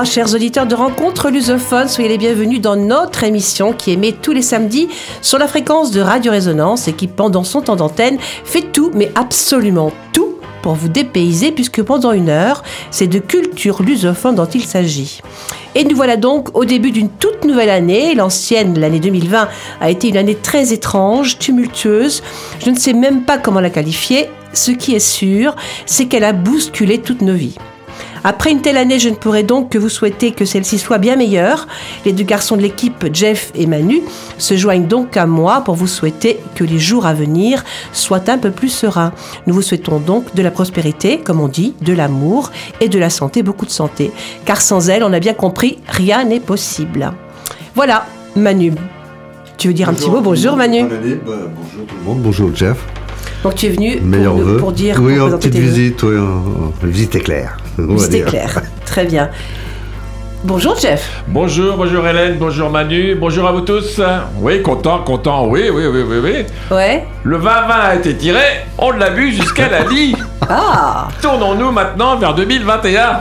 Hola, chers auditeurs de Rencontres Lusophones, soyez les bienvenus dans notre émission qui émet tous les samedis sur la fréquence de Radio Résonance et qui, pendant son temps d'antenne, fait tout, mais absolument tout pour vous dépayser, puisque pendant une heure, c'est de culture lusophone dont il s'agit. Et nous voilà donc au début d'une toute nouvelle année. L'ancienne, l'année 2020, a été une année très étrange, tumultueuse. Je ne sais même pas comment la qualifier. Ce qui est sûr, c'est qu'elle a bousculé toutes nos vies. Après une telle année, je ne pourrais donc que vous souhaiter que celle-ci soit bien meilleure. Les deux garçons de l'équipe, Jeff et Manu, se joignent donc à moi pour vous souhaiter que les jours à venir soient un peu plus sereins. Nous vous souhaitons donc de la prospérité, comme on dit, de l'amour et de la santé, beaucoup de santé. Car sans elle, on a bien compris, rien n'est possible. Voilà, Manu. Tu veux dire un petit mot? Bonjour Manu. Bonne année. Bah, bonjour tout le monde. Bonjour Jeff. Donc tu es venu pour, dire... Oui, pour une petite visite. Oui, un- un- visite éclair. C'était clair. Très bien. Bonjour Jeff. Bonjour, bonjour Hélène, bonjour Manu, bonjour à vous tous. Oui, content, content, oui, oui, oui, oui, oui. Ouais. Le 20-20 a été tiré, on l'a vu jusqu'à la lit. Ah Tournons-nous maintenant vers 2021.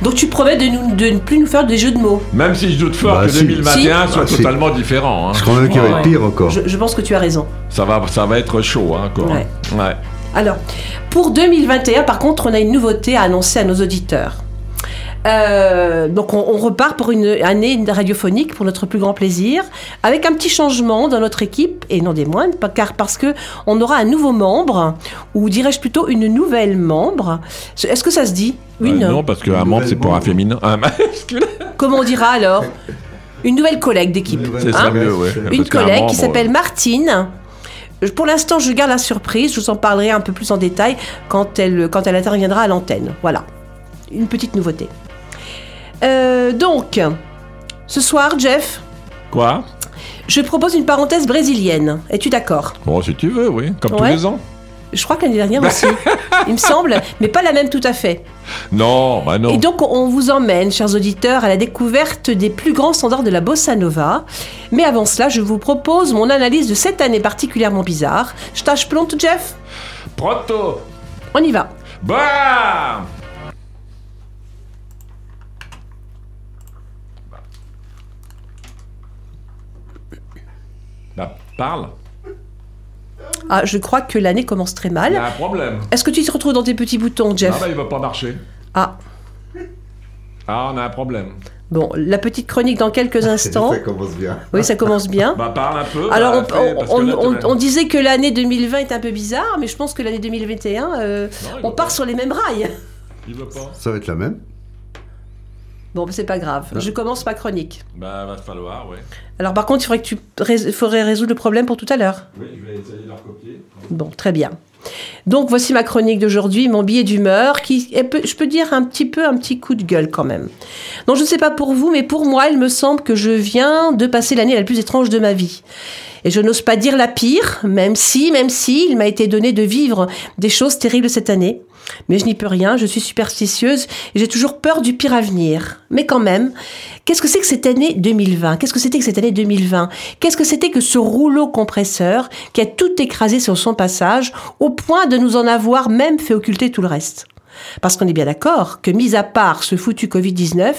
Donc tu promets de, nous- de ne plus nous faire des jeux de mots. Même si je doute fort Bah, que si. 2021 Si. soit Bah, si. totalement différent. hein. Je crois même qu'il va être pire encore. Je, je pense que tu as raison. Ça va, ça va être chaud hein, encore. Ouais. Ouais. Alors, pour 2021, par contre, on a une nouveauté à annoncer à nos auditeurs. Euh, donc on, on repart pour une année radiophonique pour notre plus grand plaisir, avec un petit changement dans notre équipe et non des moindres, car parce que on aura un nouveau membre, ou dirais-je plutôt une nouvelle membre. Est-ce que ça se dit? Une. Euh, non, parce qu'un membre c'est pour un féminin. Un masculin. Comment on dira alors? Une nouvelle collègue d'équipe. Hein ouais. Une Parce collègue membre, qui s'appelle Martine. Pour l'instant, je garde la surprise. Je vous en parlerai un peu plus en détail quand elle, quand elle interviendra à l'antenne. Voilà. Une petite nouveauté. Euh, donc, ce soir, Jeff, Quoi? Je propose une parenthèse brésilienne. Es-tu d'accord? Bon, si tu veux, oui, comme tous les ans. Je crois que l'année dernière aussi. Il me semble, mais pas la même tout à fait. Non, bah non. Et donc, on vous emmène, chers auditeurs, à la découverte des plus grands standards de la bossa nova. Mais avant cela, je vous propose mon analyse de cette année particulièrement bizarre. Je tâche plante, Jeff Pronto On y va. Bah Bah, parle. Ah, je crois que l'année commence très Il y mal. a un problème. Est-ce que tu te retrouves dans tes petits boutons, Ah Jeff bah, il va pas marcher. Ah, Ah, on a un problème. bon, la petite chronique dans quelques instants. Ça commence bien. Oui, ça commence bien. Bah, parle un peu. Alors, bah, on, là, disait que l'année 2020 est un peu bizarre, mais je pense que l'année 2021, euh, Non, il on va part pas. sur les mêmes rails. Il veut pas. Ça va être la même. Bon, c'est pas grave. Je commence ma chronique. Bah, va falloir, ouais. Alors, par contre, il faudrait que tu rés- faudrait résoudre le problème pour tout à l'heure. Oui, je vais essayer de leur copier. Bon, très bien. Donc voici ma chronique d'aujourd'hui, mon billet d'humeur, qui est je peux dire un petit peu un petit coup de gueule quand même. Donc je ne sais pas pour vous, mais pour moi, il me semble que je viens de passer l'année la plus étrange de ma vie. Et je n'ose pas dire la pire, même si, même si, il m'a été donné de vivre des choses terribles cette année. Mais je n'y peux rien, je suis superstitieuse et j'ai toujours peur du pire avenir. Mais quand même, qu'est-ce que c'est que cette année 2020 Qu'est-ce que c'était que cette année 2020 Qu'est-ce que c'était que ce rouleau compresseur qui a tout écrasé sur son passage au point de nous en avoir même fait occulter tout le reste? Parce qu'on est bien d'accord que, mis à part ce foutu Covid-19,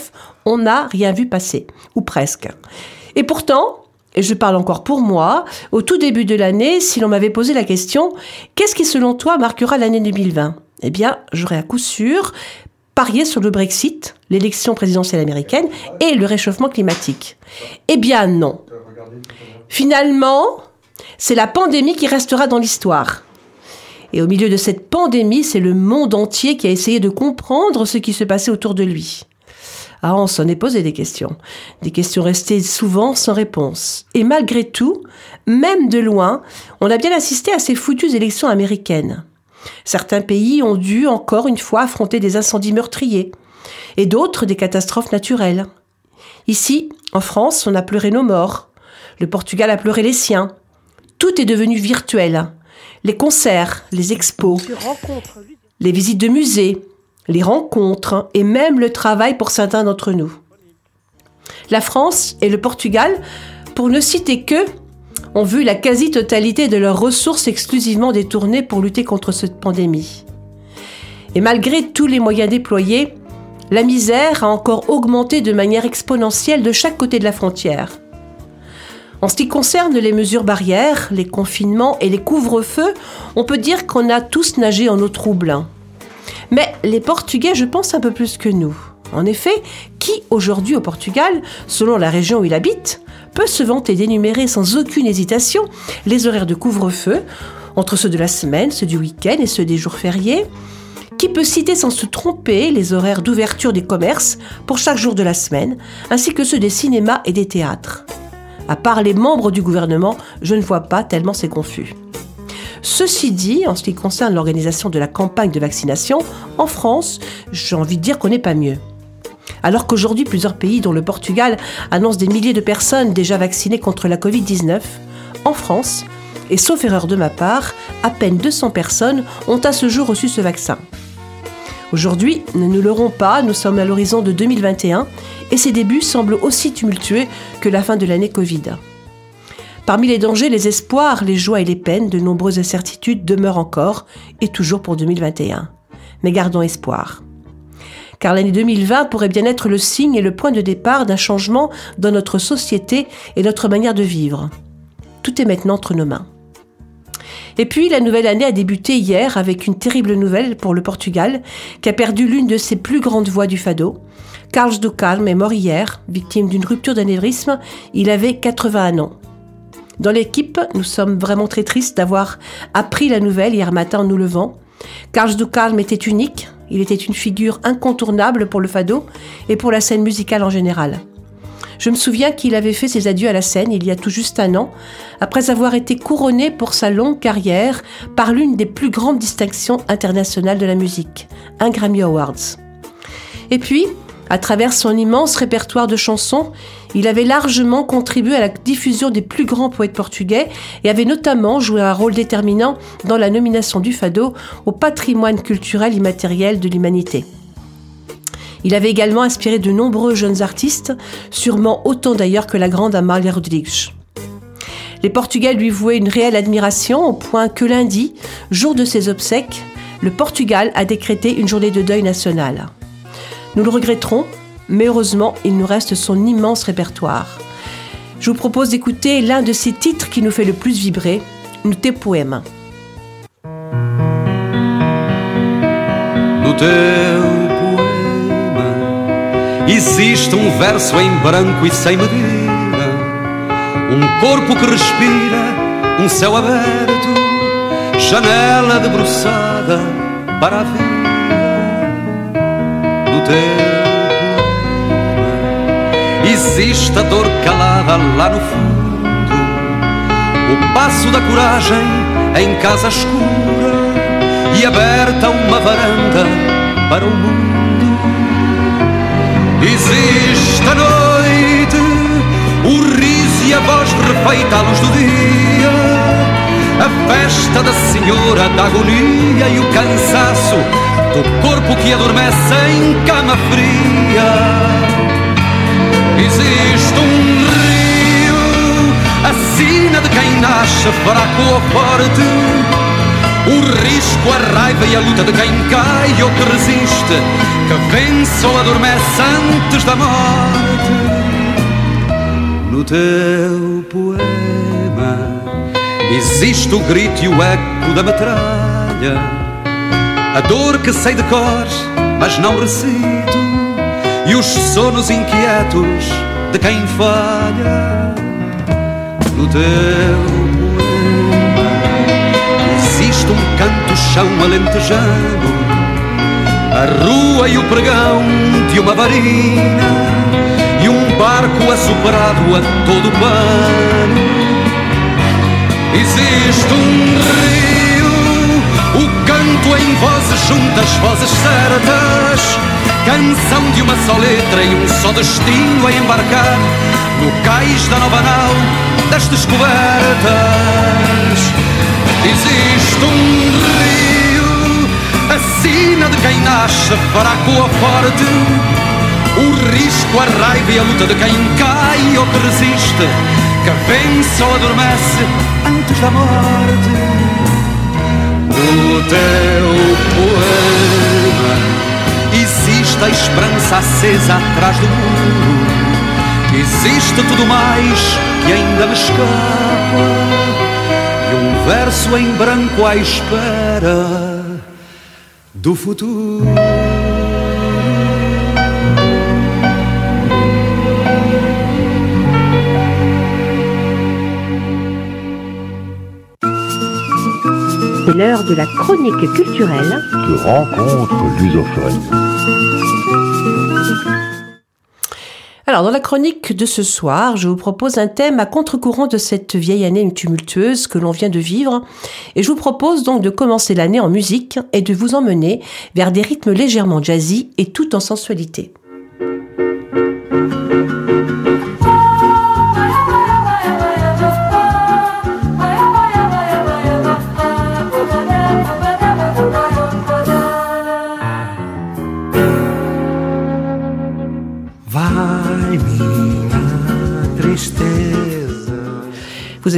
on n'a rien vu passer, ou presque. Et pourtant, et je parle encore pour moi, au tout début de l'année, si l'on m'avait posé la question, qu'est-ce qui selon toi marquera l'année 2020 Eh bien, j'aurais à coup sûr parié sur le Brexit, l'élection présidentielle américaine et le réchauffement climatique. Eh bien non. Finalement, c'est la pandémie qui restera dans l'histoire. Et au milieu de cette pandémie, c'est le monde entier qui a essayé de comprendre ce qui se passait autour de lui. Ah, on s'en est posé des questions. Des questions restées souvent sans réponse. Et malgré tout, même de loin, on a bien assisté à ces foutues élections américaines. Certains pays ont dû encore une fois affronter des incendies meurtriers, et d'autres des catastrophes naturelles. Ici, en France, on a pleuré nos morts. Le Portugal a pleuré les siens. tout est devenu virtuel. Les concerts, les expos, les visites de musées, les rencontres et même le travail pour certains d'entre nous. La France et le Portugal, pour ne citer que, ont vu la quasi-totalité de leurs ressources exclusivement détournées pour lutter contre cette pandémie. Et malgré tous les moyens déployés, la misère a encore augmenté de manière exponentielle de chaque côté de la frontière. En ce qui concerne les mesures barrières, les confinements et les couvre-feux, on peut dire qu'on a tous nagé en eau trouble. Mais les Portugais, je pense, un peu plus que nous. En effet, qui aujourd'hui au Portugal, selon la région où il habite, peut se vanter d'énumérer sans aucune hésitation les horaires de couvre-feu, entre ceux de la semaine, ceux du week-end et ceux des jours fériés Qui peut citer sans se tromper les horaires d'ouverture des commerces pour chaque jour de la semaine, ainsi que ceux des cinémas et des théâtres? À part les membres du gouvernement, je ne vois pas tellement c'est confus. Ceci dit, en ce qui concerne l'organisation de la campagne de vaccination, en France, j'ai envie de dire qu'on n'est pas mieux. Alors qu'aujourd'hui, plusieurs pays, dont le Portugal, annoncent des milliers de personnes déjà vaccinées contre la Covid-19, en France, et sauf erreur de ma part, à peine 200 personnes ont à ce jour reçu ce vaccin. Aujourd'hui, ne nous leurrons pas, nous sommes à l'horizon de 2021 et ces débuts semblent aussi tumultueux que la fin de l'année Covid. Parmi les dangers, les espoirs, les joies et les peines, de nombreuses incertitudes demeurent encore et toujours pour 2021. Mais gardons espoir car l'année 2020 pourrait bien être le signe et le point de départ d'un changement dans notre société et notre manière de vivre. Tout est maintenant entre nos mains. Et puis, la nouvelle année a débuté hier avec une terrible nouvelle pour le Portugal, qui a perdu l'une de ses plus grandes voix du fado. Carlos do Carmo est mort hier, victime d'une rupture d'anévrisme. Il avait 81 ans. Dans l'équipe, nous sommes vraiment très tristes d'avoir appris la nouvelle hier matin en nous levant. Carlos do Carmo était unique, il était une figure incontournable pour le fado et pour la scène musicale en général. Je me souviens qu'il avait fait ses adieux à la scène il y a tout juste un an, après avoir été couronné pour sa longue carrière par l'une des plus grandes distinctions internationales de la musique, un Grammy Awards. Et puis, à travers son immense répertoire de chansons, il avait largement contribué à la diffusion des plus grands poètes portugais et avait notamment joué un rôle déterminant dans la nomination du Fado au patrimoine culturel immatériel de l'humanité. Il avait également inspiré de nombreux jeunes artistes, sûrement autant d'ailleurs que la grande Amália Rodrigues. Les Portugais lui vouaient une réelle admiration au point que lundi, jour de ses obsèques, le Portugal a décrété une journée de deuil national. Nous le regretterons, mais heureusement, il nous reste son immense répertoire. Je vous propose d'écouter l'un de ses titres qui nous fait le plus vibrer, No teu poema. No teu existe um verso em branco e sem medida, um corpo que respira, um céu aberto, janela debruçada para a vida. teu Existe a dor calada lá no fundo. O passo da coragem em casa escura E aberta uma varanda para o mundo. Existe a noite O riso e a voz refeita à luz do dia. A festa da senhora da agonia e o cansaço do corpo que adormece em cama fria. Existe um rio, a sina de quem nasce fraco ou forte. O risco, a raiva e a luta de quem cai ou que resiste, que vence ou adormece antes da morte. No teu poema existe o grito e o eco da metralha a dor que sei de cor, mas não recito, e os sonos inquietos de quem falha no teu poema. Existe um canto-chão alentejano, a rua e o pregão de uma varina, e um barco assoprado a todo pano. Existe um rio O canto em vozes juntas, vozes certas. Canção de uma só letra e um só destino a embarcar No cais da nova nau das descobertas. Existe um rio, a sina de quem nasce fraco ou forte. O risco, a raiva e a luta de quem cai ou que resiste Que vence ou adormece antes da morte no teu poema existe a esperança acesa atrás do muro. Existe tudo mais que ainda me escapa. E um verso em branco à espera do futuro. C'est l'heure de la chronique culturelle de rencontre lusophone. Alors, dans la chronique de ce soir, je vous propose un thème à contre-courant de cette vieille année tumultueuse que l'on vient de vivre. Et je vous propose donc de commencer l'année en musique et de vous emmener vers des rythmes légèrement jazzy et tout en sensualité.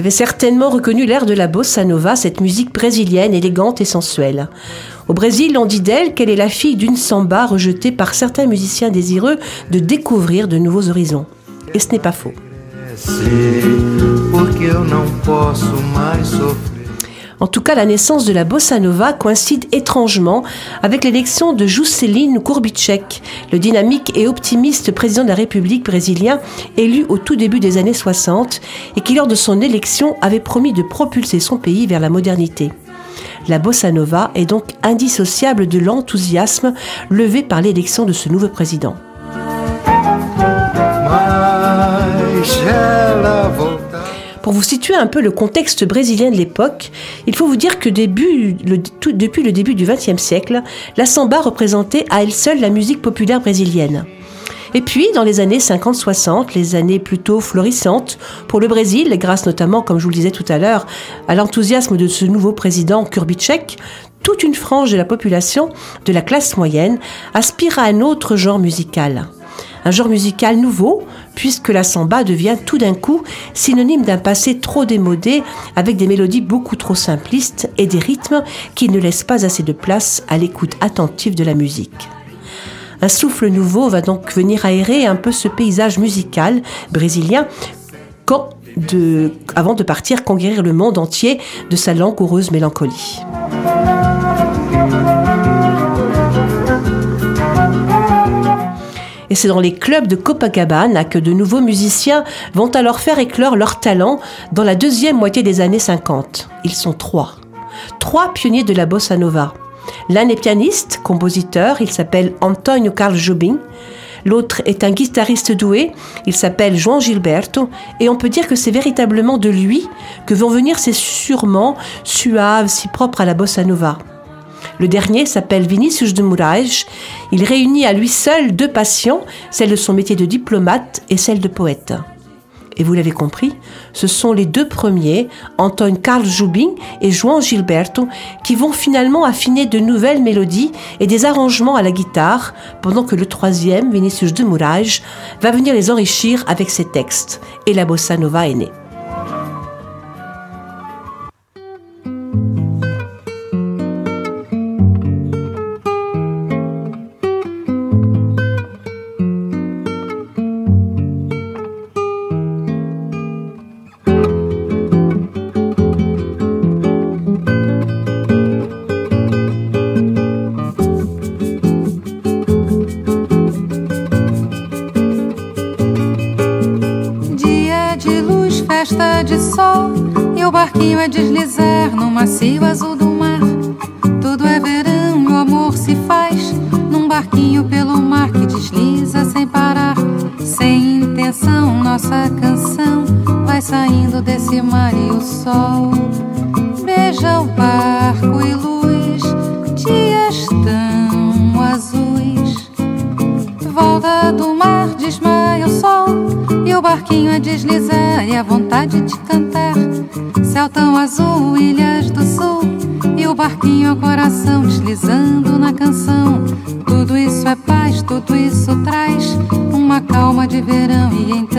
Certainement reconnu l'air de la bossa nova, cette musique brésilienne élégante et sensuelle. Au Brésil, on dit d'elle qu'elle est la fille d'une samba rejetée par certains musiciens désireux de découvrir de nouveaux horizons. Et ce n'est pas faux. En tout cas, la naissance de la bossa nova coïncide étrangement avec l'élection de Juscelino Kubitschek, le dynamique et optimiste président de la République brésilien élu au tout début des années 60 et qui lors de son élection avait promis de propulser son pays vers la modernité. La bossa nova est donc indissociable de l'enthousiasme levé par l'élection de ce nouveau président. Pour vous situer un peu le contexte brésilien de l'époque, il faut vous dire que depuis le début du XXe siècle, la samba représentait à elle seule la musique populaire brésilienne. Et puis, dans les années 50-60, les années plutôt florissantes pour le Brésil, grâce notamment, comme je vous le disais tout à l'heure, à l'enthousiasme de ce nouveau président Kurbitschek, toute une frange de la population, de la classe moyenne, aspire à un autre genre musical un genre musical nouveau, puisque la samba devient tout d'un coup synonyme d'un passé trop démodé, avec des mélodies beaucoup trop simplistes et des rythmes qui ne laissent pas assez de place à l'écoute attentive de la musique. Un souffle nouveau va donc venir aérer un peu ce paysage musical brésilien avant de partir conquérir le monde entier de sa langoureuse mélancolie. C'est dans les clubs de Copacabana que de nouveaux musiciens vont alors faire éclore leur talent dans la deuxième moitié des années 50. Ils sont trois. Trois pionniers de la bossa nova. L'un est pianiste, compositeur, il s'appelle Antonio Carl Jobim. L'autre est un guitariste doué, il s'appelle João Gilberto, et on peut dire que c'est véritablement de lui que vont venir ces sûrement suaves si propres à la bossa nova. Le dernier s'appelle Vinicius de Moraes. Il réunit à lui seul deux passions, celle de son métier de diplomate et celle de poète. Et vous l'avez compris, ce sont les deux premiers, Antoine Carl Jubin et João Gilberto, qui vont finalement affiner de nouvelles mélodies et des arrangements à la guitare, pendant que le troisième, Vinicius de Moraes, va venir les enrichir avec ses textes. Et la bossa nova est née. E a vontade de cantar. Céu tão azul, ilhas do sul e o barquinho ao coração deslizando na canção. Tudo isso é paz, tudo isso traz uma calma de verão e então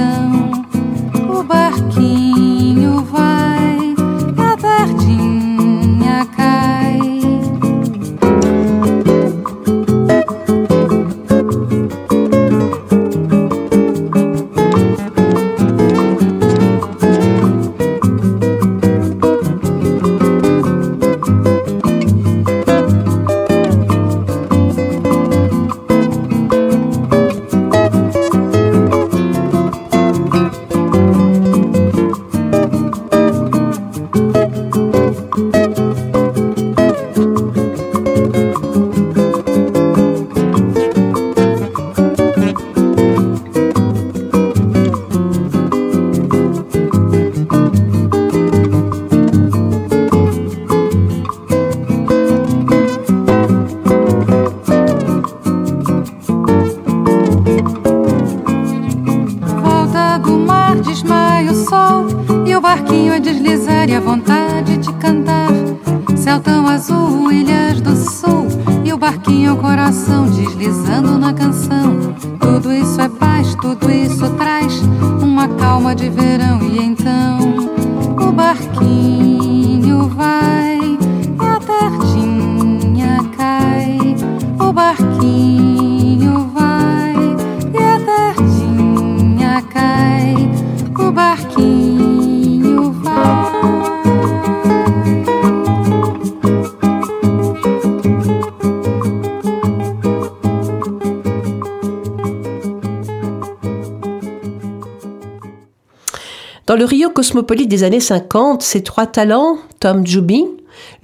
Dans le Rio cosmopolite des années 50, ces trois talents, Tom Jobim,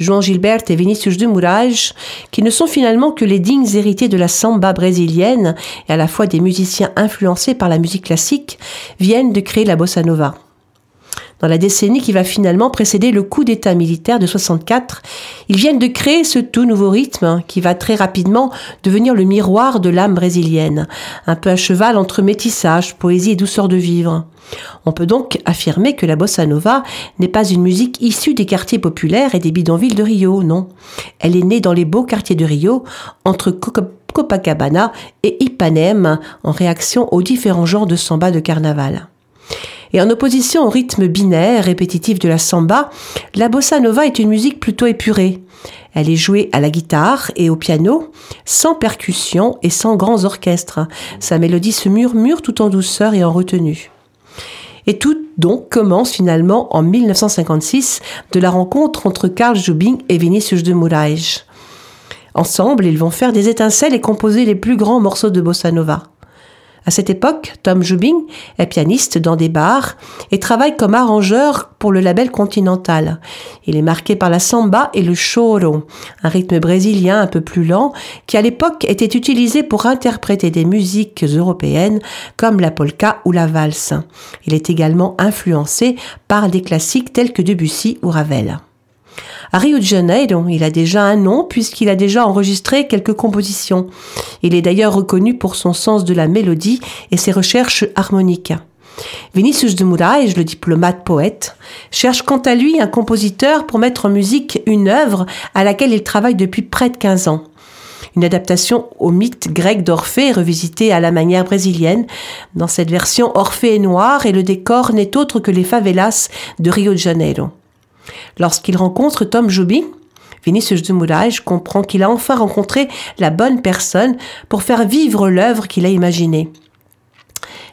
João Gilbert et Vinicius de Moraes, qui ne sont finalement que les dignes héritiers de la samba brésilienne et à la fois des musiciens influencés par la musique classique, viennent de créer la bossa nova. Dans la décennie qui va finalement précéder le coup d'État militaire de 64, ils viennent de créer ce tout nouveau rythme hein, qui va très rapidement devenir le miroir de l'âme brésilienne, un peu à cheval entre métissage, poésie et douceur de vivre. On peut donc affirmer que la bossa nova n'est pas une musique issue des quartiers populaires et des bidonvilles de Rio, non. Elle est née dans les beaux quartiers de Rio, entre Copacabana et Ipanema, en réaction aux différents genres de samba de carnaval. Et en opposition au rythme binaire répétitif de la samba, la bossa nova est une musique plutôt épurée. Elle est jouée à la guitare et au piano, sans percussion et sans grands orchestres. Sa mélodie se murmure tout en douceur et en retenue. Et tout donc commence finalement en 1956 de la rencontre entre Carl Jobim et Vinicius de Moraes. Ensemble, ils vont faire des étincelles et composer les plus grands morceaux de bossa nova. À cette époque, Tom Jobim est pianiste dans des bars et travaille comme arrangeur pour le label Continental. Il est marqué par la samba et le choro, un rythme brésilien un peu plus lent qui à l'époque était utilisé pour interpréter des musiques européennes comme la polka ou la valse. Il est également influencé par des classiques tels que Debussy ou Ravel. À Rio de Janeiro, il a déjà un nom puisqu'il a déjà enregistré quelques compositions. Il est d'ailleurs reconnu pour son sens de la mélodie et ses recherches harmoniques. Vinicius de Moraes, le diplomate poète, cherche quant à lui un compositeur pour mettre en musique une œuvre à laquelle il travaille depuis près de 15 ans. Une adaptation au mythe grec d'Orphée revisité à la manière brésilienne. Dans cette version, Orphée est noir et le décor n'est autre que les favelas de Rio de Janeiro. Lorsqu'il rencontre Tom Jobim, Vinicius de comprend qu'il a enfin rencontré la bonne personne pour faire vivre l'œuvre qu'il a imaginée.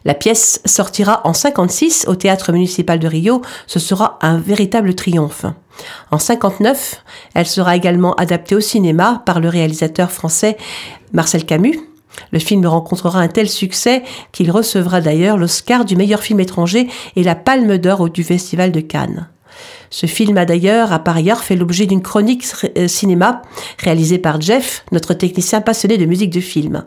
La pièce sortira en 56 au théâtre municipal de Rio. Ce sera un véritable triomphe. En 59, elle sera également adaptée au cinéma par le réalisateur français Marcel Camus. Le film rencontrera un tel succès qu'il recevra d'ailleurs l'Oscar du meilleur film étranger et la Palme d'Or du Festival de Cannes. Ce film a d'ailleurs, à par ailleurs, fait l'objet d'une chronique euh, cinéma réalisée par Jeff, notre technicien passionné de musique de film.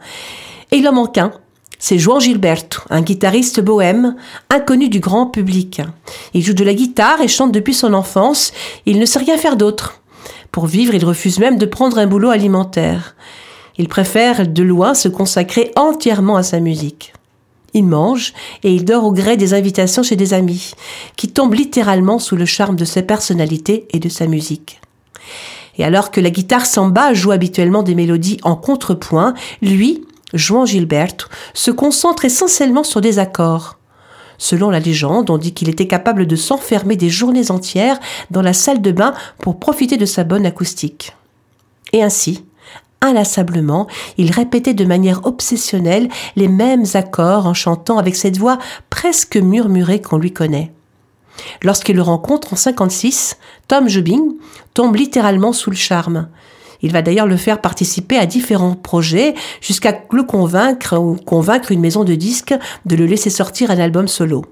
Et il en manque un. C'est João Gilberto, un guitariste bohème, inconnu du grand public. Il joue de la guitare et chante depuis son enfance. Il ne sait rien faire d'autre. Pour vivre, il refuse même de prendre un boulot alimentaire. Il préfère de loin se consacrer entièrement à sa musique. Il mange et il dort au gré des invitations chez des amis, qui tombent littéralement sous le charme de sa personnalité et de sa musique. Et alors que la guitare samba joue habituellement des mélodies en contrepoint, lui, Juan Gilberto, se concentre essentiellement sur des accords. Selon la légende, on dit qu'il était capable de s'enfermer des journées entières dans la salle de bain pour profiter de sa bonne acoustique. Et ainsi, inlassablement, il répétait de manière obsessionnelle les mêmes accords en chantant avec cette voix presque murmurée qu'on lui connaît. Lorsqu'il le rencontre en 56, Tom Jobim tombe littéralement sous le charme. Il va d'ailleurs le faire participer à différents projets jusqu'à le convaincre ou convaincre une maison de disques de le laisser sortir un album solo.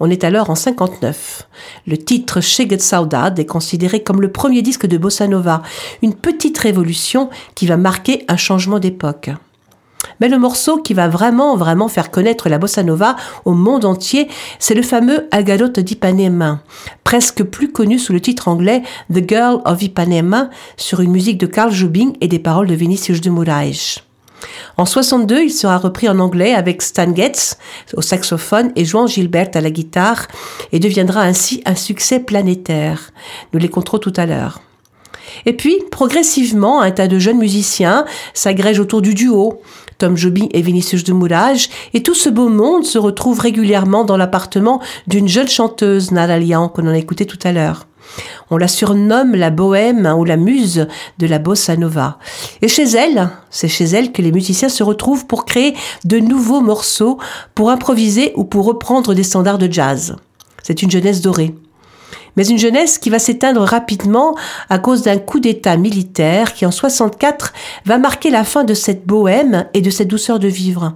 On est alors en 59. Le titre Cheget Saudade est considéré comme le premier disque de bossa nova, une petite révolution qui va marquer un changement d'époque. Mais le morceau qui va vraiment, vraiment faire connaître la bossa nova au monde entier, c'est le fameux Agadot d'Ipanema, presque plus connu sous le titre anglais The Girl of Ipanema, sur une musique de Carl Jobim et des paroles de Vinicius de Moraes. En 62, il sera repris en anglais avec Stan Getz au saxophone et Juan Gilbert à la guitare et deviendra ainsi un succès planétaire. Nous les compterons tout à l'heure. Et puis, progressivement, un tas de jeunes musiciens s'agrègent autour du duo. Tom Jobim et Vinicius de Moulage, et tout ce beau monde se retrouve régulièrement dans l'appartement d'une jeune chanteuse, Nada Lian, qu'on en a écouté tout à l'heure. On la surnomme la bohème ou la muse de la bossa nova. Et chez elle, c'est chez elle que les musiciens se retrouvent pour créer de nouveaux morceaux, pour improviser ou pour reprendre des standards de jazz. C'est une jeunesse dorée. Mais une jeunesse qui va s'éteindre rapidement à cause d'un coup d'État militaire qui en 64 va marquer la fin de cette bohème et de cette douceur de vivre.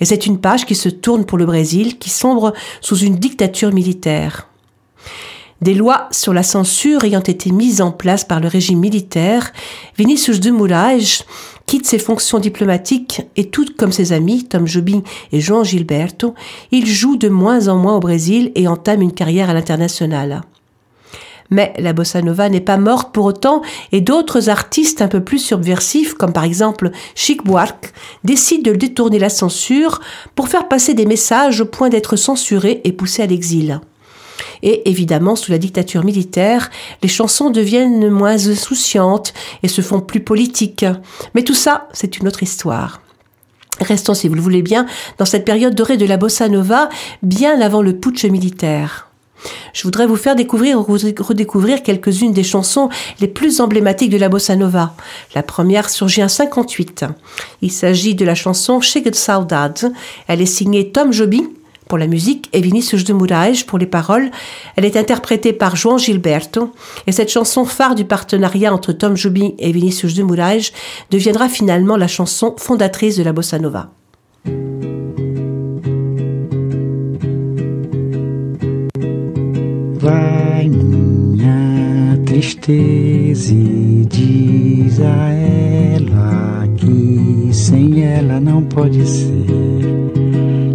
Et c'est une page qui se tourne pour le Brésil, qui sombre sous une dictature militaire. Des lois sur la censure ayant été mises en place par le régime militaire, Vinicius de Moraes quitte ses fonctions diplomatiques et tout comme ses amis, Tom Jobim et João Gilberto, il joue de moins en moins au Brésil et entame une carrière à l'international. Mais la bossa nova n'est pas morte pour autant et d'autres artistes un peu plus subversifs, comme par exemple Chic Buarque, décident de détourner la censure pour faire passer des messages au point d'être censurés et poussés à l'exil. Et évidemment, sous la dictature militaire, les chansons deviennent moins insouciantes et se font plus politiques. Mais tout ça, c'est une autre histoire. Restons, si vous le voulez bien, dans cette période dorée de la bossa nova, bien avant le putsch militaire. Je voudrais vous faire découvrir ou redécouvrir quelques-unes des chansons les plus emblématiques de la bossa nova. La première surgit en 58. Il s'agit de la chanson Shake Saudade. Elle est signée Tom Jobim, pour la musique et Vinicius de Moraes pour les paroles. Elle est interprétée par João Gilberto et cette chanson phare du partenariat entre Tom Jobim et Vinicius de Moraes deviendra finalement la chanson fondatrice de la bossa nova. Minha tristeza e que pode ser.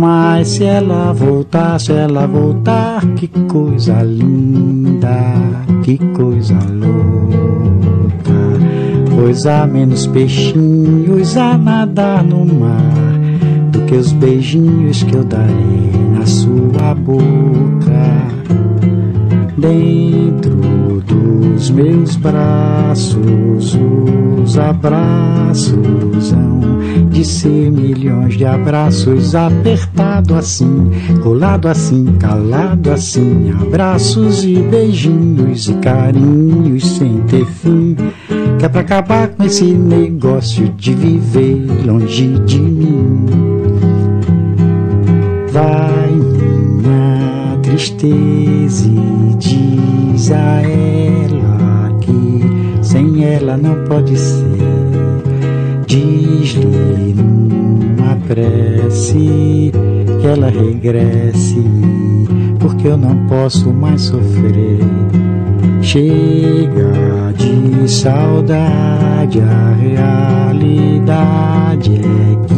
Mas se ela voltar, se ela voltar, que coisa linda, que coisa louca. Pois há menos peixinhos a nadar no mar do que os beijinhos que eu darei na sua boca. Dentro dos meus braços, os abraços hão de ser milhões de abraços, apertado assim, colado assim, calado assim, abraços e beijinhos e carinhos sem ter fim. Que é pra acabar com esse negócio de viver longe de mim. Vai minha tristeza e diz a ela sem ela não pode ser. Diz-lhe prece que ela regresse, porque eu não posso mais sofrer. Chega de saudade, a realidade é que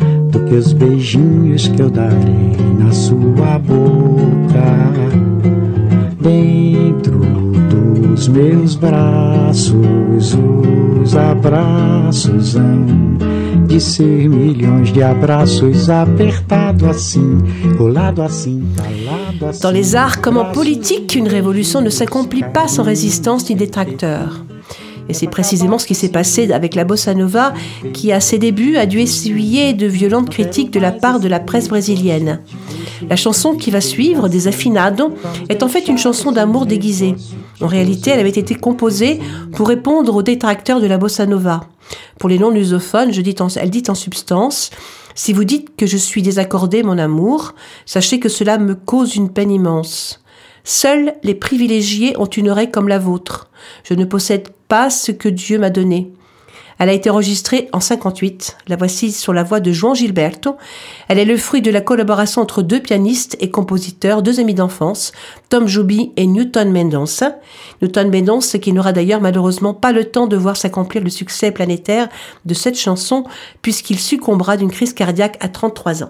os beijinhos que eu darei na sua boca. Dentro dos meus braços, os abraços hão de ser milhões de abraços apertado assim, colado assim, calado assim. Dans les arts comme en politique, une révolution ne s'accomplit pas sans résistance ni détracteurs. Et c'est précisément ce qui s'est passé avec la bossa nova, qui à ses débuts a dû essuyer de violentes critiques de la part de la presse brésilienne. La chanson qui va suivre, Desafinado, est en fait une chanson d'amour déguisée. En réalité, elle avait été composée pour répondre aux détracteurs de la bossa nova. Pour les non-lusophones, elle dit en substance Si vous dites que je suis désaccordé, mon amour, sachez que cela me cause une peine immense. Seuls les privilégiés ont une oreille comme la vôtre. Je ne possède pas ce que Dieu m'a donné. Elle a été enregistrée en 58. La voici sur la voix de João Gilberto. Elle est le fruit de la collaboration entre deux pianistes et compositeurs, deux amis d'enfance, Tom Joby et Newton Mendonça. Newton Mendonça qui n'aura d'ailleurs malheureusement pas le temps de voir s'accomplir le succès planétaire de cette chanson puisqu'il succombera d'une crise cardiaque à 33 ans.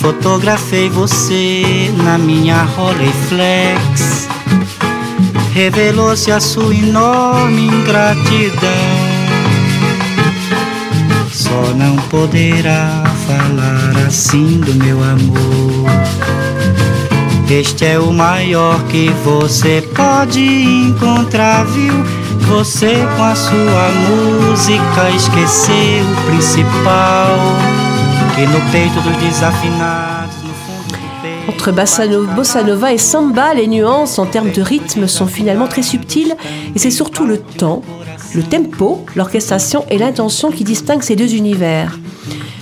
Fotografei você na minha Rolleiflex. Revelou-se a sua enorme ingratidão. Só não poderá falar assim do meu amor. Este é o maior que você pode encontrar, viu? Você com a sua música esqueceu o principal. Que no peito dos desafinados, no fundo do peito. Entre bossa no- bossa nova et samba, les nuances en termes de rythme sont finalement très subtiles et c'est surtout le temps, le tempo, l'orchestration et l'intention qui distinguent ces deux univers.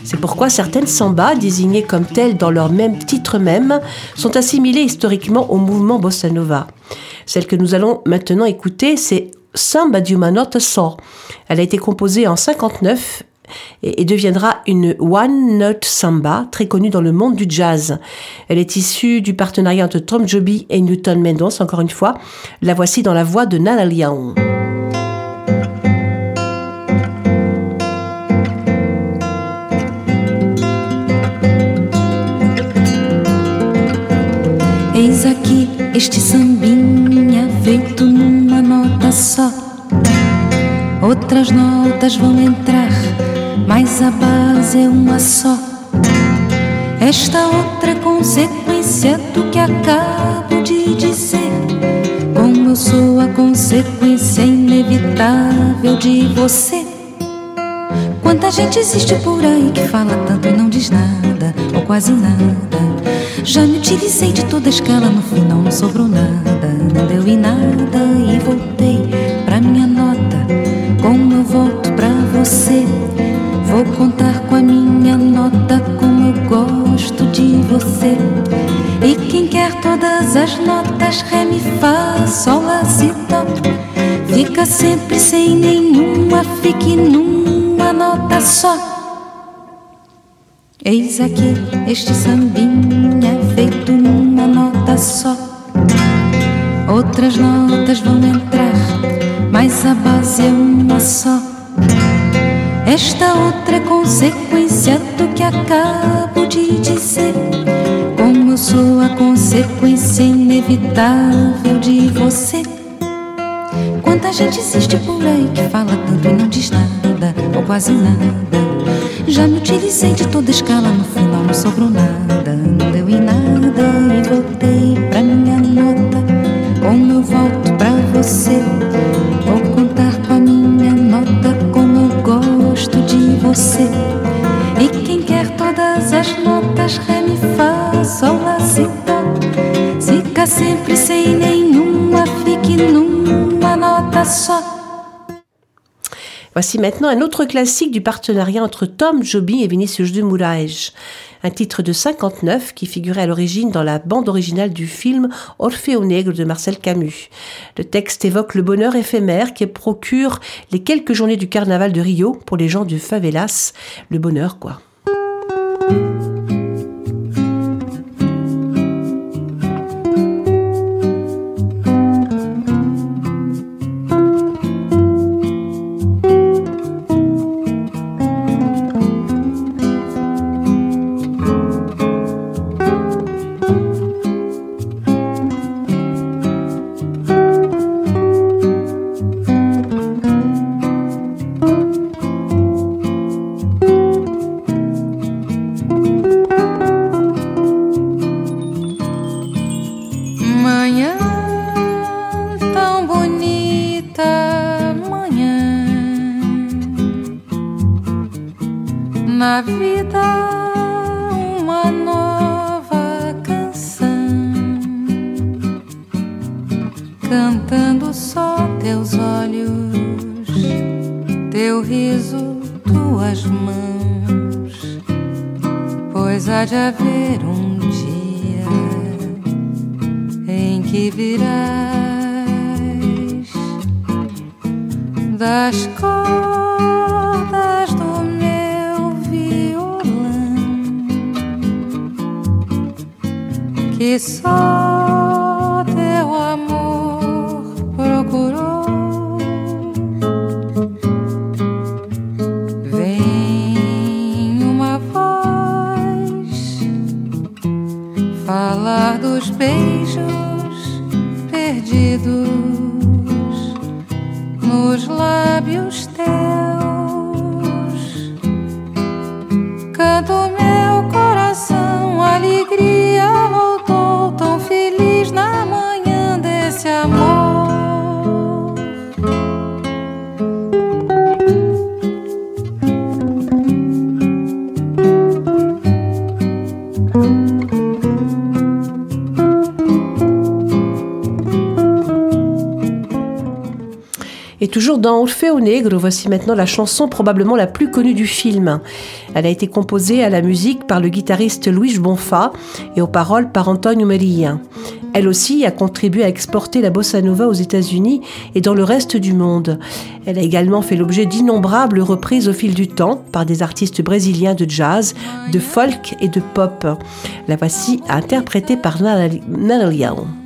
C'est pourquoi certaines sambas, désignées comme telles dans leur même titre même, sont assimilées historiquement au mouvement bossa nova. Celle que nous allons maintenant écouter, c'est Samba nota só. Elle a été composée en 59 et, deviendra une One Note Samba, très connue dans le monde du jazz. Elle est issue du partenariat entre Tom Joby et Newton Mendonça, encore une fois. La voici dans la voix de Nana Leão. Eis aqui este sambinha feito numa nota só. Outras notas vão entrar, mas a base é uma só. Esta outra é consequência do que acabo de dizer. Como eu sou a consequência inevitável de você. Quanta gente existe por aí que fala tanto e não diz nada, ou quase nada. Já me utilizei de toda a escala, no final não sobrou nada. Não deu em nada e voltei pra minha nota. Como eu volto pra vou contar com a minha nota como eu E quem quer todas as notas, ré, mi, fá, sol, lá, si, dó, fica sempre sem nenhuma, fique numa nota só. Eis aqui este sambinha feito numa nota só. Outras notas vão entrar, mas a base é uma só. Esta outra é consequência do que acabo de dizer. Como eu sou a consequência inevitável de você. Quanta gente existe por aí que fala tanto e não diz nada, ou quase nada. Já me utilizei de toda escala, no final não sobrou nada. Não deu em nada Voici maintenant un autre classique du partenariat entre Tom Jobim et Vinicius de Moraes, un titre de 59 qui figurait à l'origine dans la bande originale du film Orfeo Negro de Marcel Camus. Le texte évoque le bonheur éphémère qui procure les quelques journées du carnaval de Rio pour les gens du favelas, le bonheur quoi. Orfeo Negro, voici maintenant la chanson probablement la plus connue du film. Elle a été composée à la musique par le guitariste Luis Bonfa et aux paroles par Antonio Maria. Elle aussi a contribué à exporter la bossa nova aux États-Unis et dans le reste du monde. Elle a également fait l'objet d'innombrables reprises au fil du temps par des artistes brésiliens de jazz, de folk et de pop. La voici interprétée par Natalie Young.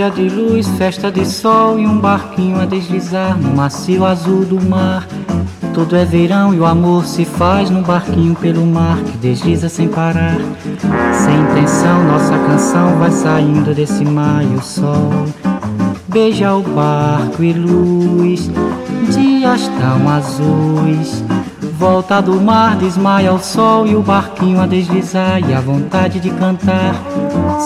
Dia de luz, festa de sol e um barquinho a deslizar no macio azul do mar. Tudo é verão e o amor se faz num barquinho pelo mar que desliza sem parar. Sem intenção, nossa canção vai saindo desse mar e o sol beija o barco e luz. Dias tão azuis. Volta do mar, desmaia o sol e o barquinho a deslizar e a vontade de cantar.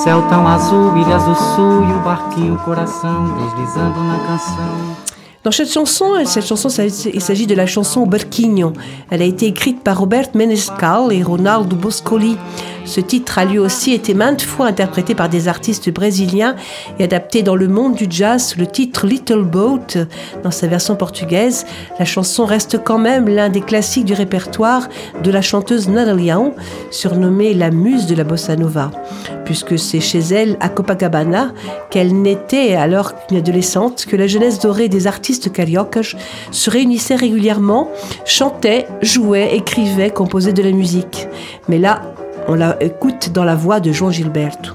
Céu tão azul, ilhas do sul e o barquinho coração deslizando na canção. Dans cette chanson, cette chanson, il s'agit de la chanson Barquinho. Elle a été écrite par Robert Menescal et Ronaldo Boscoli. Ce titre a lui aussi été maintes fois interprété par des artistes brésiliens et adapté dans le monde du jazz le titre Little Boat dans sa version portugaise. La chanson reste quand même l'un des classiques du répertoire de la chanteuse Nada surnommée la muse de la bossa nova, puisque c'est chez elle, à Copacabana, qu'elle n'était alors qu'une adolescente, que la jeunesse dorée des artistes cariocas se réunissait régulièrement, chantait, jouait, écrivait, composait de la musique. Mais là, on la écoute dans la voix de João Gilberto.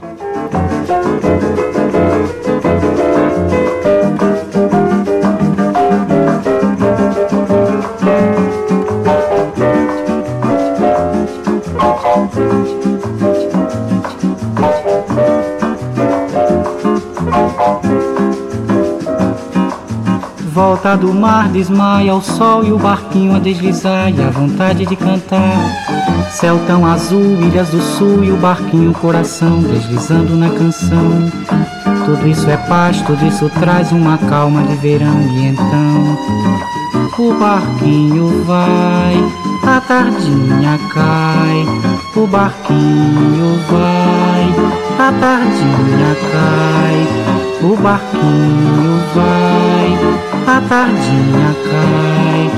Volta do mar, desmaia o sol e o barquinho a deslizar e a vontade de cantar. Céu tão azul, ilhas do sul e o barquinho coração deslizando na canção. Tudo isso é paz, tudo isso traz uma calma de verão e então o barquinho vai, a tardinha cai. O barquinho vai, a tardinha cai. O barquinho vai a tardinha cai,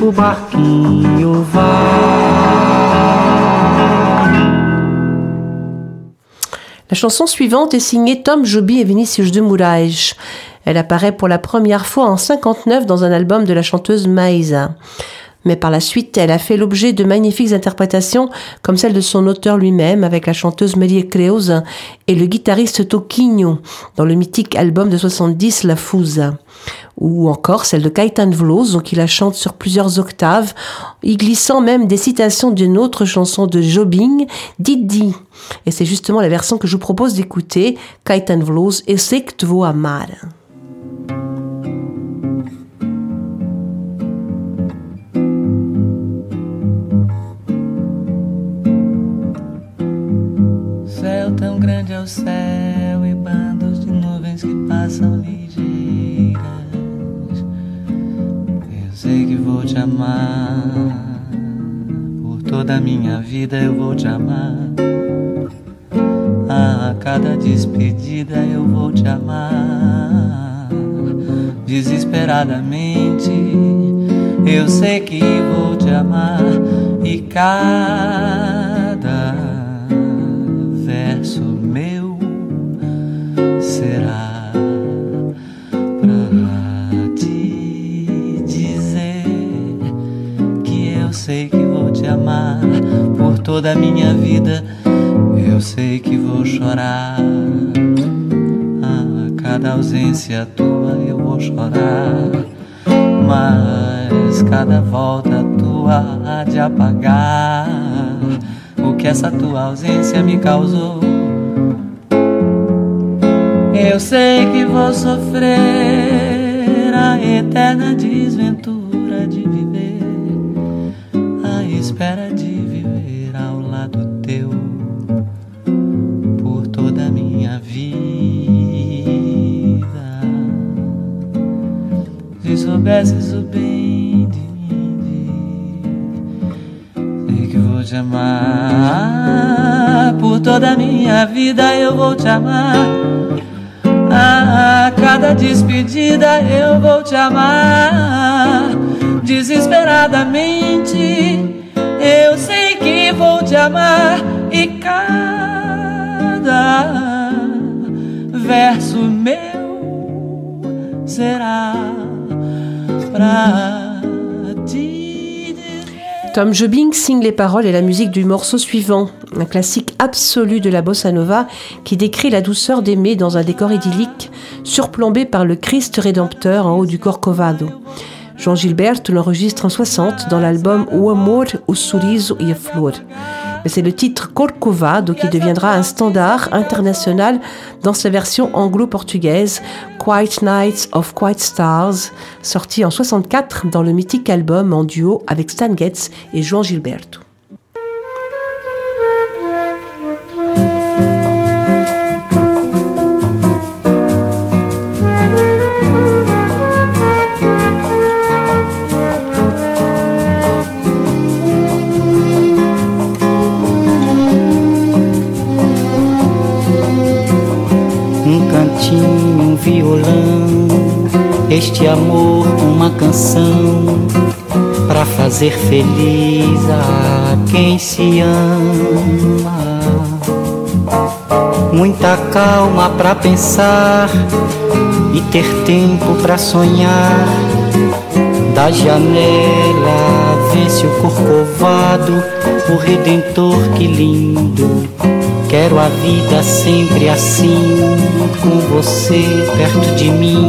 o barquinho vai. La chanson suivante est signée Tom Joby et Vinicius de Moraes. Elle apparaît pour la première fois en 59 dans un album de la chanteuse Maïsa. Mais par la suite, elle a fait l'objet de magnifiques interprétations comme celle de son auteur lui-même avec la chanteuse Maria Creosa et le guitariste Toquinho dans le mythique album de 70 La Fusa ou encore celle de Kaitan Vlos, qui la chante sur plusieurs octaves, y glissant même des citations d'une autre chanson de Jobing, Didi. Et c'est justement la version que je vous propose d'écouter, Kaitan Vlos et Sekt Vo Amar. Céu céu e bandos de nuvens que sei que vou te amar. Por toda a minha vida eu vou te amar. A cada despedida eu vou te amar. Desesperadamente eu sei que vou te amar. E cada toda a minha vida. Eu sei que vou chorar. A cada ausência tua eu vou chorar. Mas cada volta tua há de apagar o que essa tua ausência me causou. Eu sei que vou sofrer a eterna desventura vida. Eu vou te amar. A cada despedida eu vou te amar desesperadamente eu sei que vou te amar e cada verso Tom Jobim signe les paroles et la musique du morceau suivant, un classique absolu de la bossa nova qui décrit la douceur d'aimer dans un décor idyllique surplombé par le Christ rédempteur en haut du Corcovado. Jean Gilbert l'enregistre en 60 dans l'album O Amor, o Sorriso e a Flor. C'est le titre Corcovado qui deviendra un standard international dans sa version anglo-portugaise Quiet Nights of Quiet Stars, sorti en 64 dans le mythique album en duo avec Stan Getz et Jean Gilberto. Este amor uma canção para fazer feliz a quem se ama. Muita calma para pensar e ter tempo para sonhar. Da janela vence o corcovado, o redentor que lindo. Quero a vida sempre assim, com você perto de mim,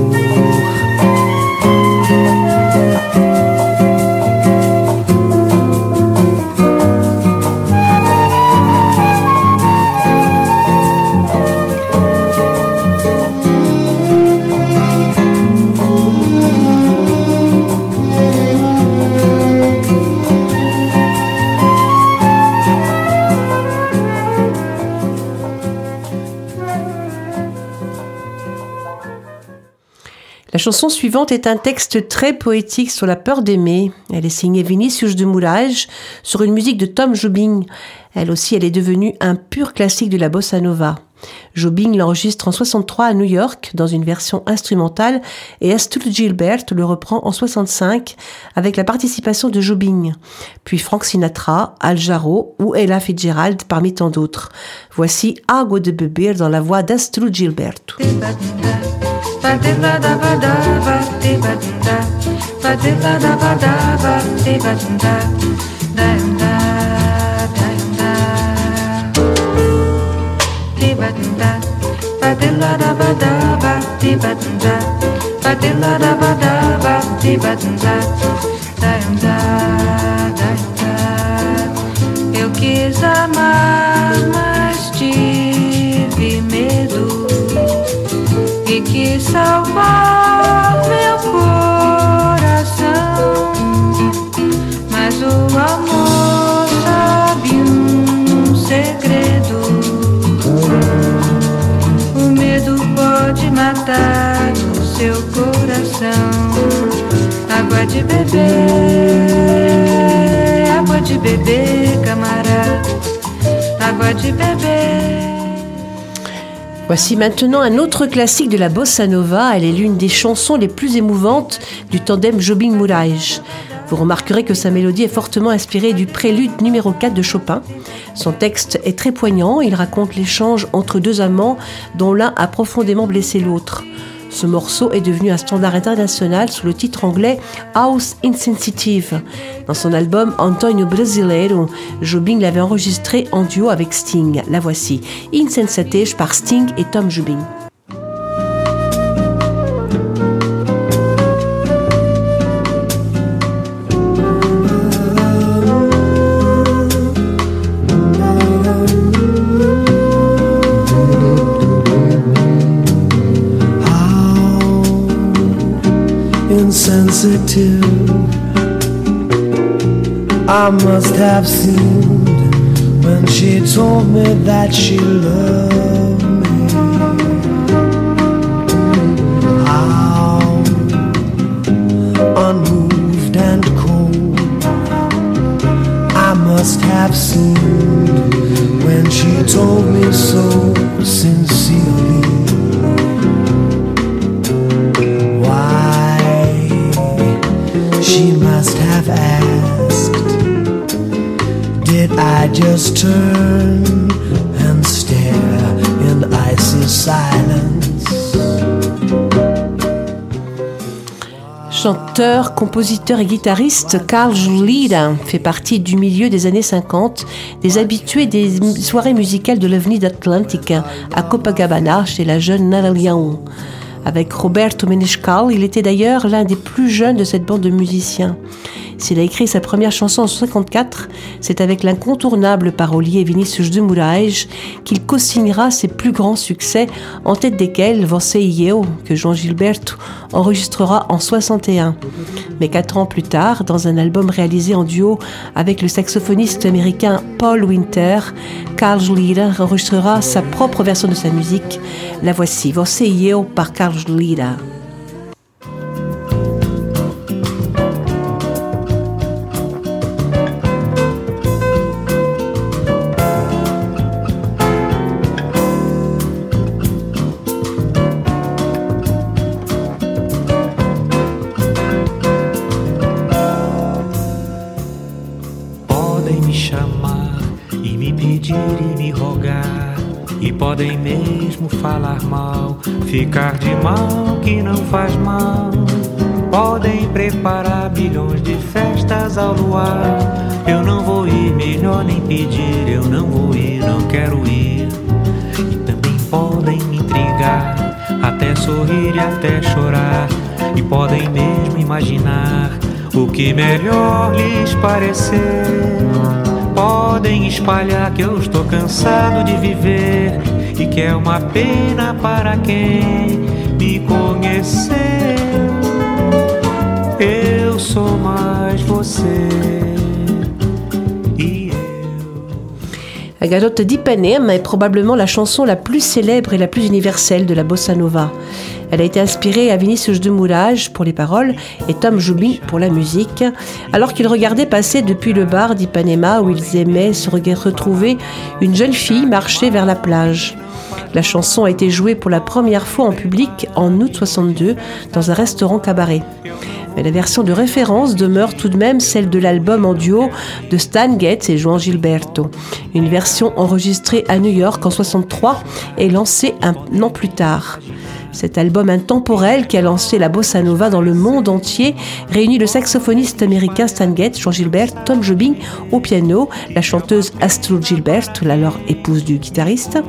Chanson suivante est un texte très poétique sur la peur d'aimer. Elle est signée Vinicius de Moraes sur une musique de Tom Jobim. Elle aussi, elle est devenue un pur classique de la bossa nova. Jobim l'enregistre en 63 à New York dans une version instrumentale et Astrid Gilbert le reprend en 65 avec la participation de Jobim, puis Frank Sinatra, Al Jarreau ou Ella Fitzgerald parmi tant d'autres. Voici Água de Beber dans la voix d'Astrid Gilbert. da di da di di da di da di eu quis amar salvar meu coração. Mas o amor sabe um segredo. O medo pode matar o seu coração. Água de beber, água de beber, camarada. Água de beber. Voici maintenant un autre classique de la bossa nova. Elle est l'une des chansons les plus émouvantes du tandem Jobim-Mouraes. Vous remarquerez que sa mélodie est fortement inspirée du prélude numéro 4 de Chopin. Son texte est très poignant, il raconte l'échange entre deux amants dont l'un a profondément blessé l'autre. Ce morceau est devenu un standard international sous le titre anglais House Insensitive. Dans son album Antonio Brasileiro, Jobim l'avait enregistré en duo avec Sting. La voici, Insensative par Sting et Tom Jobim. I must have seemed when she told me that she loved me. How unmoved and cold I must have seemed when she told me so just turn and stare in icy silence? Chanteur, compositeur et guitariste, Carl Julida fait partie du milieu des années 50, des habitués des soirées musicales de l'OVNI d'Atlantica à Copacabana chez la jeune Natalie Young. Avec Roberto Menescal, il était d'ailleurs l'un des plus jeunes de cette bande de musiciens. S'il a écrit sa première chanson en 54, c'est avec l'incontournable parolier Vinicius de Moraes qu'il co-signera ses plus grands succès, en tête desquels Você Eu, que Jean Gilberto enregistrera en 61. Mais quatre ans plus tard, dans un album réalisé en duo avec le saxophoniste américain Paul Winter, Carl Schlieder enregistrera sa propre version de sa musique. La voici, Você e par Carl Schlieder. Ficar de mal que não faz mal. Podem preparar bilhões de festas ao luar. Eu não vou ir, melhor nem pedir. Eu não vou ir, não quero ir. E também podem me intrigar, até sorrir e até chorar. E podem mesmo imaginar o que melhor lhes parecer. Podem espalhar que eu estou cansado de viver que é uma pena para quem me conheceu. Eu sou mais você. La Garota d'Ipanema est probablement la chanson la plus célèbre et la plus universelle de la bossa nova. Elle a été inspirée à Vinicius de Moulage pour les paroles et Tom Jobim pour la musique, alors qu'ils regardaient passer depuis le bar d'Ipanema où ils aimaient se retrouver une jeune fille marcher vers la plage. La chanson a été jouée pour la première fois en public en août 62 dans un restaurant cabaret. Mais la version de référence demeure tout de même celle de l'album en duo de Stan Getz et Juan Gilberto. Une version enregistrée à New York en 63 et lancée un an plus tard. Cet album intemporel qui a lancé la bossa nova dans le monde entier réunit le saxophoniste américain Stan Getz, Jean Gilbert, Tom Jobim au piano, la chanteuse Astrid Gilbert, l'alors épouse du guitariste,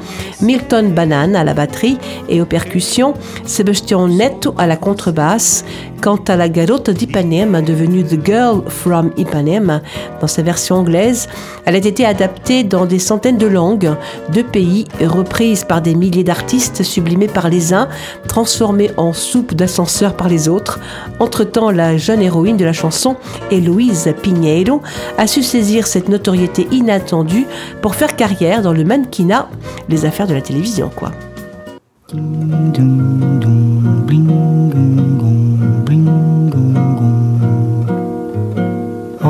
Milton Banane à la batterie et aux percussions, Sebastian Netto à la contrebasse. Quant à la Garota d'Ipanema, devenue The Girl from Ipanema dans sa version anglaise, elle a été adaptée dans des centaines de langues, de pays, reprise par des milliers d'artistes, sublimée par les uns, transformée en soupe d'ascenseur par les autres. Entre-temps, la jeune héroïne de la chanson, Héloïse Pinheiro, a su saisir cette notoriété inattendue pour faire carrière dans le mannequinat, les affaires de la télévision, quoi.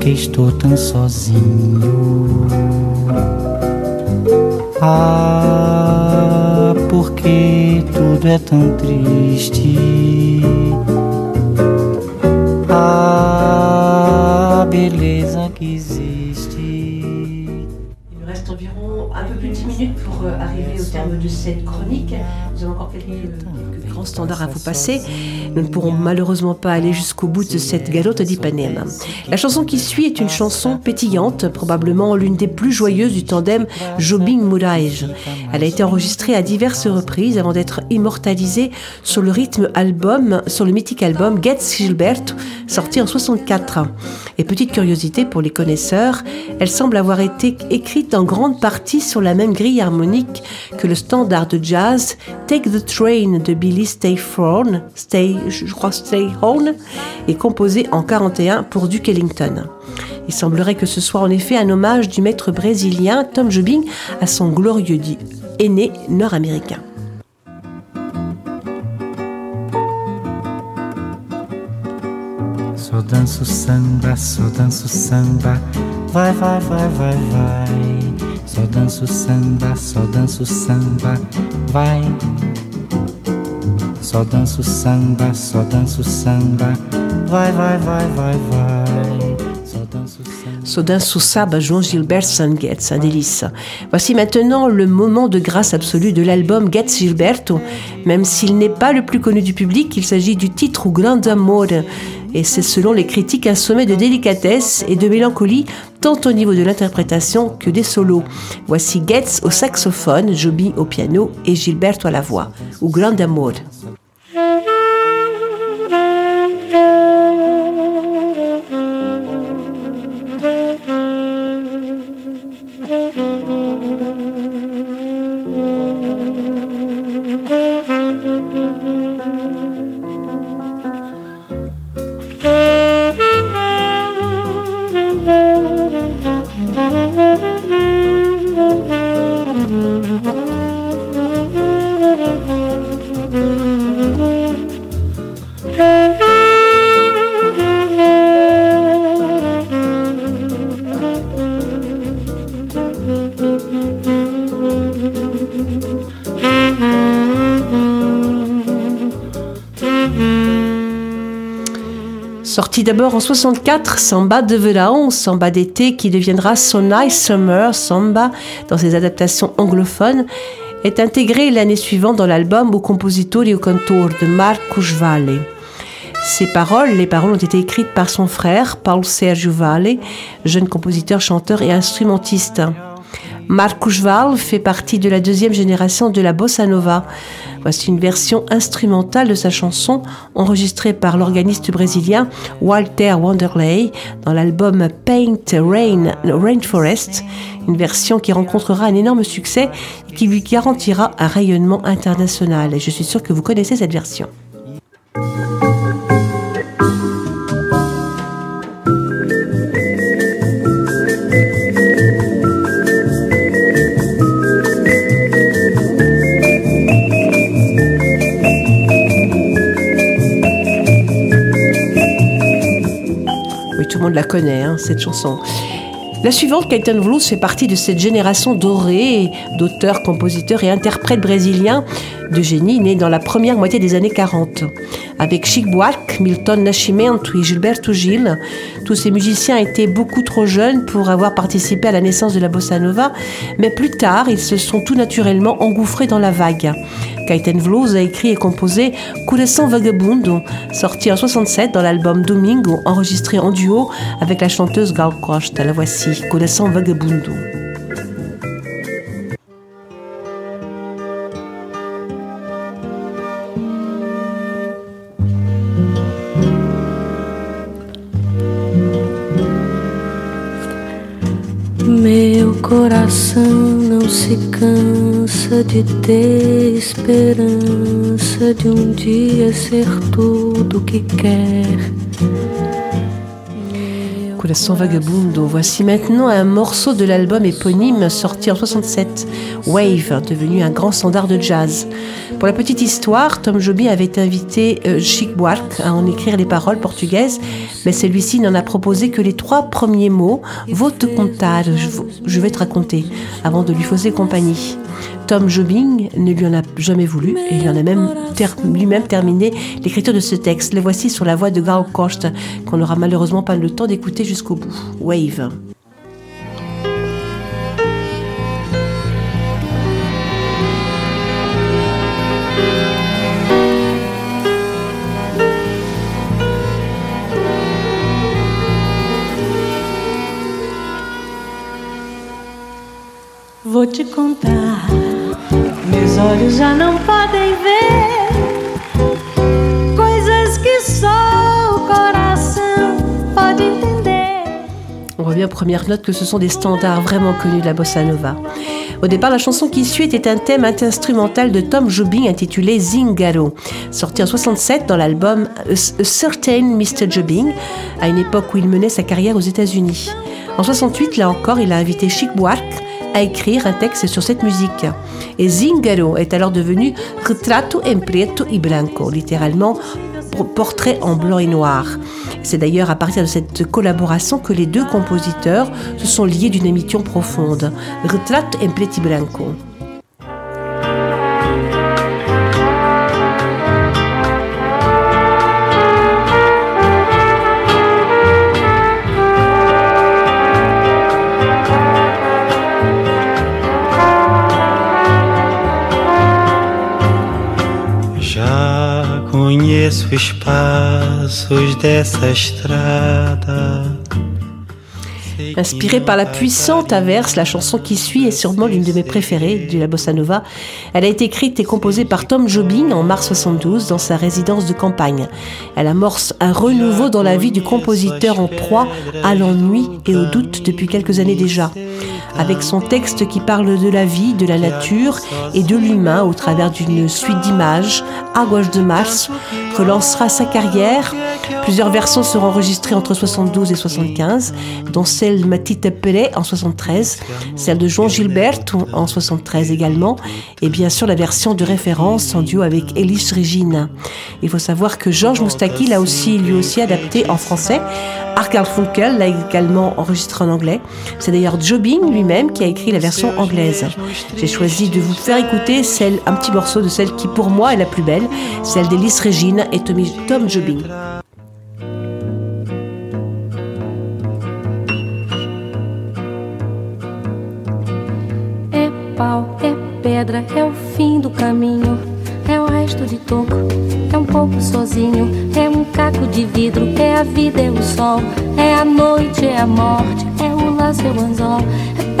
Porque estou tão sozinho. Ah, porque tudo é tão triste? Ah, beleza que existe. Il nous reste environ un peu plus de 10 minutes pour euh, arriver au terme de cette chronique. Nous avons encore quelques, quelques grands standards à vous passer. Nous ne pourrons malheureusement pas aller jusqu'au bout de cette galote d'Ipanema. La chanson qui suit est une chanson pétillante, probablement l'une des plus joyeuses du tandem Jobim-Moraes. Elle a été enregistrée à diverses reprises avant d'être immortalisée sur le rythme album, sur le mythique album Getz Gilbert, sorti en 64. Et petite curiosité pour les connaisseurs, elle semble avoir été écrite en grande partie sur la même grille harmonique que le standard de jazz Take the Train de Billy Stayhorn, Stay, je crois Stayhorn, est composée en 41 pour Duke Ellington. Il semblerait que ce soit en effet un hommage du maître brésilien Tom Jobim à son glorieux dit aîné nord-américain. Só danço samba, só danço samba. Vai, vai, vai, vai, vai. Só danço samba, só danço samba. Vai. Só danço samba, só samba. vai, vai, vai, vai, vai. Sodin sous saba, João Gilbert Sanguetz, un délice. Voici maintenant le moment de grâce absolue de l'album Getz Gilberto. Même s'il n'est pas le plus connu du public, il s'agit du titre ou Grand Amor. Et c'est selon les critiques un sommet de délicatesse et de mélancolie, tant au niveau de l'interprétation que des solos. Voici Getz au saxophone, Joby au piano et Gilberto à la voix, ou Grand Amor. D'abord en 64, Samba de Verão, Samba d'été qui deviendra So Nice Summer, Samba dans ses adaptations anglophones, est intégré l'année suivante dans l'album O Compositori o Cantor de Marcos Valle. Ces paroles, les paroles ont été écrites par son frère, Paul Sergio Valle, jeune compositeur, chanteur et instrumentiste. Marcos Valle fait partie de la deuxième génération de la bossa nova. Voici une version instrumentale de sa chanson enregistrée par l'organiste brésilien Walter Wanderley dans l'album Paint Rain Rainforest, une version qui rencontrera un énorme succès et qui lui garantira un rayonnement international. Je suis sûr que vous connaissez cette version. La connaît, hein, cette chanson. La suivante, Caetano Veloso, fait partie de cette génération dorée d'auteurs, compositeurs et interprètes brésiliens de génie nés dans la première moitié des années 40. Avec Chic Buarque, Milton Nascimento et Gilberto Gil, tous ces musiciens étaient beaucoup trop jeunes pour avoir participé à la naissance de la bossa nova, mais plus tard, ils se sont tout naturellement engouffrés dans la vague. Caetano Veloso a écrit et composé Coração Vagabundo, sorti en 67 dans l'album Domingo, enregistré en duo avec la chanteuse Gal Costa. La voici, Coração Vagabundo. Cansa de ter esperança de um dia ser tudo que quer. Vagabundo. Voici maintenant un morceau de l'album éponyme sorti en 67, Wave, devenu un grand standard de jazz. Pour la petite histoire, Tom Joby avait invité euh, Chic Buarque à en écrire les paroles portugaises, mais celui-ci n'en a proposé que les trois premiers mots, Vou te contar, je vais te raconter, avant de lui fausser compagnie. Tom Jobing ne lui en a jamais voulu et il en a même lui-même terminé l'écriture de ce texte. Le voici sur la voix de Costa, qu'on n'aura malheureusement pas le temps d'écouter jusqu'au bout. Wave. On voit bien première note que ce sont des standards vraiment connus de la bossa nova. Au départ, la chanson qui suit était un thème instrumental de Tom Jobim intitulé Zingaro, sorti en 67 dans l'album A Certain Mr. Jobim, à une époque où il menait sa carrière aux États-Unis. En 68, là encore, il a invité Chic Buarque à écrire un texte sur cette musique. Et Zingaro est alors devenu Retrato en preto y branco, littéralement portrait en blanc et noir. C'est d'ailleurs à partir de cette collaboration que les deux compositeurs se sont liés d'une amitié profonde. Retrato en preto y Inspirée par la puissante averse, la chanson qui suit est sûrement l'une de mes préférées de la bossa nova. Elle a été écrite et composée par Tom Jobim en mars 72 dans sa résidence de campagne. Elle amorce un renouveau dans la vie du compositeur en proie à l'ennui et au doute depuis quelques années déjà avec son texte qui parle de la vie, de la nature et de l'humain au travers d'une suite d'images, gauche de Mars, relancera sa carrière. Plusieurs versions seront enregistrées entre 72 et 75, dont celle de Matite Pelé en 73, celle de Jean Gilbert en 73 également, et bien sûr la version de référence en duo avec Elis Regine. Il faut savoir que Georges Moustaki l'a aussi lui aussi adapté en français Art Funkel l'a également enregistré en anglais. C'est d'ailleurs Jobin lui-même qui a écrit la version anglaise. J'ai choisi de vous faire écouter celle, un petit morceau de celle qui pour moi est la plus belle, celle d'Elise Regine et Tom Jobin. É é pedra, é o fim do caminho, é o resto de toco é um pouco sozinho, é um caco de vidro, é a vida, é o sol, é a noite, é a morte, é o laço, é o anzol,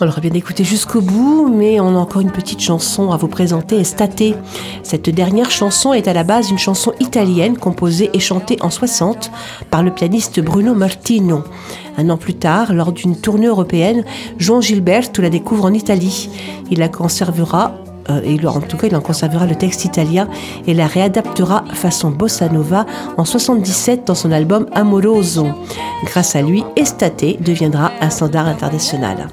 On l'aurait bien écouté jusqu'au bout, mais on a encore une petite chanson à vous présenter, Estate. Cette dernière chanson est à la base une chanson italienne composée et chantée en 60 par le pianiste Bruno Martino. Un an plus tard, lors d'une tournée européenne, Jean Gilberto la découvre en Italie. Il la conservera euh, en tout cas il en conservera le texte italien et la réadaptera façon bossa nova en 77 dans son album Amoroso. Grâce à lui, Estate deviendra un standard international.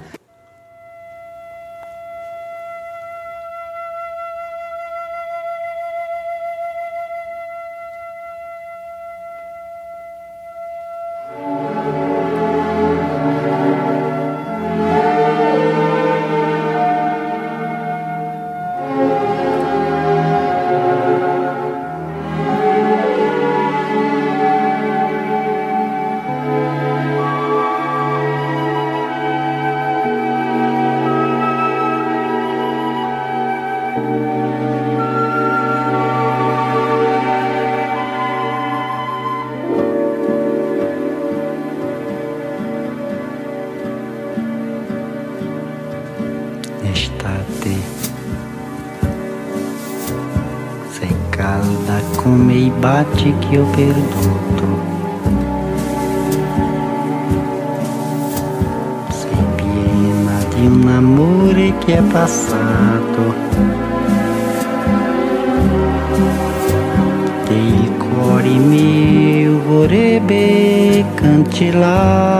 Que eu perdoo. Sem pena de um namoro que é passado. Del cuore mio vorrebbe cancellare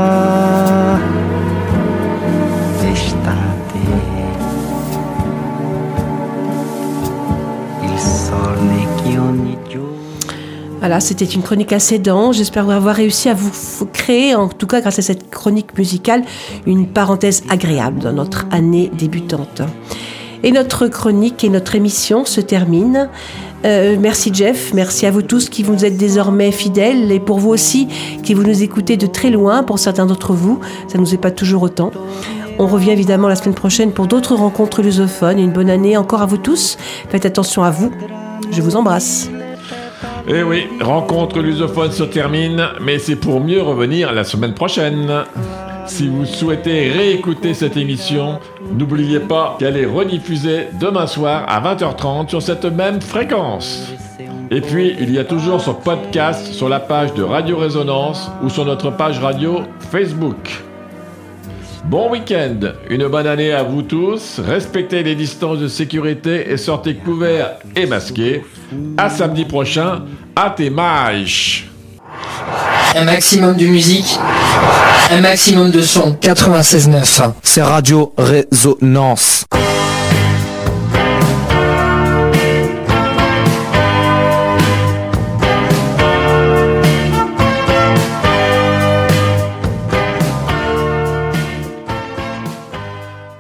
Voilà, c'était une chronique assez dense. J'espère avoir réussi à vous créer, en tout cas grâce à cette chronique musicale, une parenthèse agréable dans notre année débutante. Et notre chronique et notre émission se terminent. Euh, merci Jeff, merci à vous tous qui vous êtes désormais fidèles et pour vous aussi qui vous nous écoutez de très loin, pour certains d'entre vous, ça ne nous est pas toujours autant. On revient évidemment la semaine prochaine pour d'autres rencontres lusophones. Une bonne année encore à vous tous. Faites attention à vous. Je vous embrasse. Eh oui, rencontre lusophone se termine, mais c'est pour mieux revenir la semaine prochaine. Si vous souhaitez réécouter cette émission, n'oubliez pas qu'elle est rediffusée demain soir à 20h30 sur cette même fréquence. Et puis, il y a toujours son podcast sur la page de Radio Résonance ou sur notre page radio Facebook. Bon week-end, une bonne année à vous tous, respectez les distances de sécurité et sortez couverts et masqués. À samedi prochain, à tes Un maximum de musique, un maximum de son. 96.9. C'est Radio Résonance.